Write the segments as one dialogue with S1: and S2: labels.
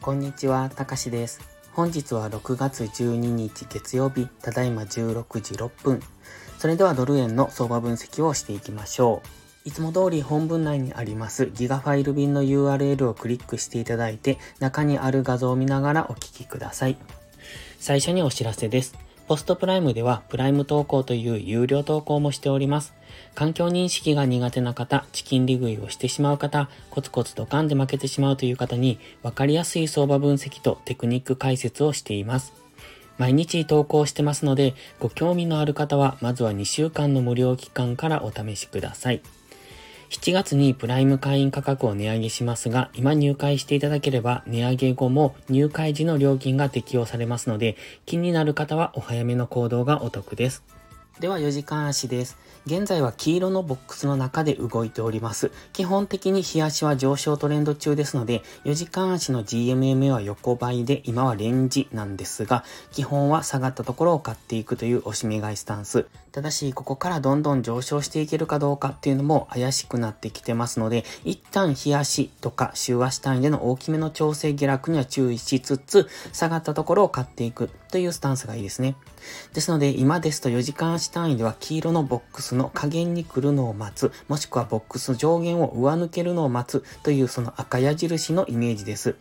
S1: こんにちは、たかしです。本日は6月12日月曜日、ただいま16時6分。それではドル円の相場分析をしていきましょう。いつも通り本文内にありますギガファイル便の URL をクリックしていただいて中にある画像を見ながらお聞きください。最初にお知らせです。ポストプライムではプライム投稿という有料投稿もしております。環境認識が苦手な方、チキン利食いをしてしまう方、コツコツドカンで負けてしまうという方に分かりやすい相場分析とテクニック解説をしています。毎日投稿してますので、ご興味のある方はまずは2週間の無料期間からお試しください。7月にプライム会員価格を値上げしますが、今入会していただければ値上げ後も入会時の料金が適用されますので、気になる方はお早めの行動がお得です。では4時間足です。現在は黄色のボックスの中で動いております。基本的に日足は上昇トレンド中ですので、4時間足の GMMA は横ばいで、今はレンジなんですが、基本は下がったところを買っていくという押し目買いスタンス。ただし、ここからどんどん上昇していけるかどうかっていうのも怪しくなってきてますので、一旦日足とか週足単位での大きめの調整下落には注意しつつ、下がったところを買っていくというスタンスがいいですね。ですので、今ですと4時間足単位では黄色のボックスの下限に来るのを待つ、もしくはボックス上限を上抜けるのを待つというその赤矢印のイメージです。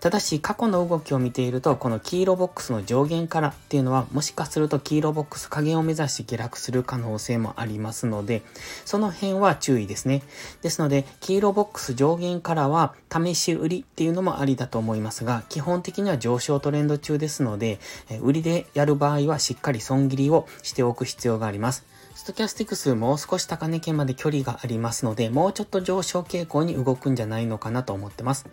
S1: ただし、過去の動きを見ていると、この黄色ボックスの上限からっていうのは、もしかすると黄色ボックス加減を目指して下落する可能性もありますので、その辺は注意ですね。ですので、黄色ボックス上限からは、試し売りっていうのもありだと思いますが、基本的には上昇トレンド中ですので、売りでやる場合はしっかり損切りをしておく必要があります。ストキャスティクスもう少し高値圏まで距離がありますので、もうちょっと上昇傾向に動くんじゃないのかなと思ってます。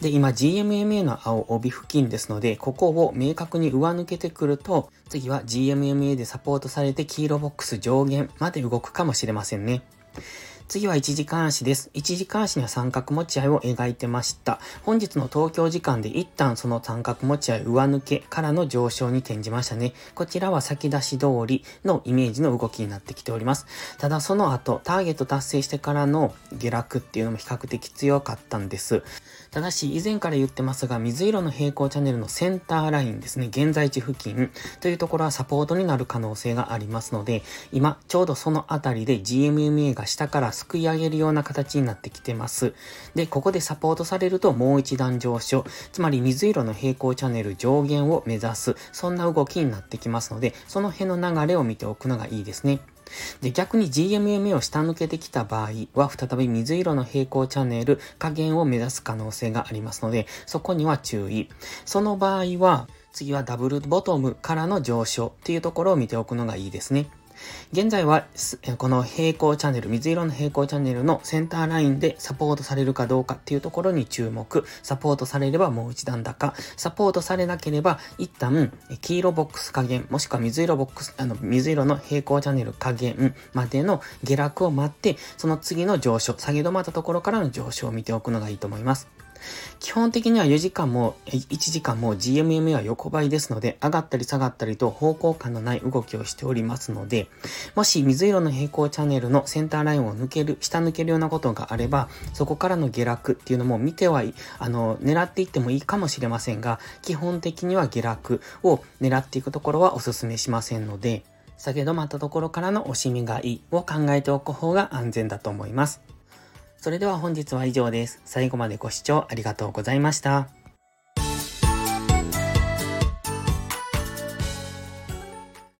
S1: で、今 GMMA の青帯付近ですので、ここを明確に上抜けてくると、次は GMMA でサポートされて黄色ボックス上限まで動くかもしれませんね。次は一時間足です。一時間足には三角持ち合いを描いてました。本日の東京時間で一旦その三角持ち合い上抜けからの上昇に転じましたね。こちらは先出し通りのイメージの動きになってきております。ただその後、ターゲット達成してからの下落っていうのも比較的強かったんです。ただし、以前から言ってますが、水色の平行チャンネルのセンターラインですね、現在地付近というところはサポートになる可能性がありますので、今、ちょうどそのあたりで GMMA が下からすくい上げるような形になってきてます。で、ここでサポートされるともう一段上昇、つまり水色の平行チャンネル上限を目指す、そんな動きになってきますので、その辺の流れを見ておくのがいいですね。で、逆に GMMA を下抜けてきた場合は、再び水色の平行チャンネル加減を目指す可能性がありますので、そこには注意。その場合は、次はダブルボトムからの上昇っていうところを見ておくのがいいですね。現在は、この平行チャンネル、水色の平行チャンネルのセンターラインでサポートされるかどうかっていうところに注目。サポートされればもう一段高。サポートされなければ、一旦、黄色ボックス加減、もしくは水色ボックス、あの、水色の平行チャンネル加減までの下落を待って、その次の上昇、下げ止まったところからの上昇を見ておくのがいいと思います。基本的には4時間も1時間も GMM は横ばいですので、上がったり下がったりと方向感のない動きをしておりますので、もし水色の平行チャンネルのセンターラインを抜ける、下抜けるようなことがあれば、そこからの下落っていうのも見ては、あの、狙っていってもいいかもしれませんが、基本的には下落を狙っていくところはお勧めしませんので、下げ止まったところからの押し身買いを考えておく方が安全だと思います。それでは本日は以上です。最後までご視聴ありがとうございました。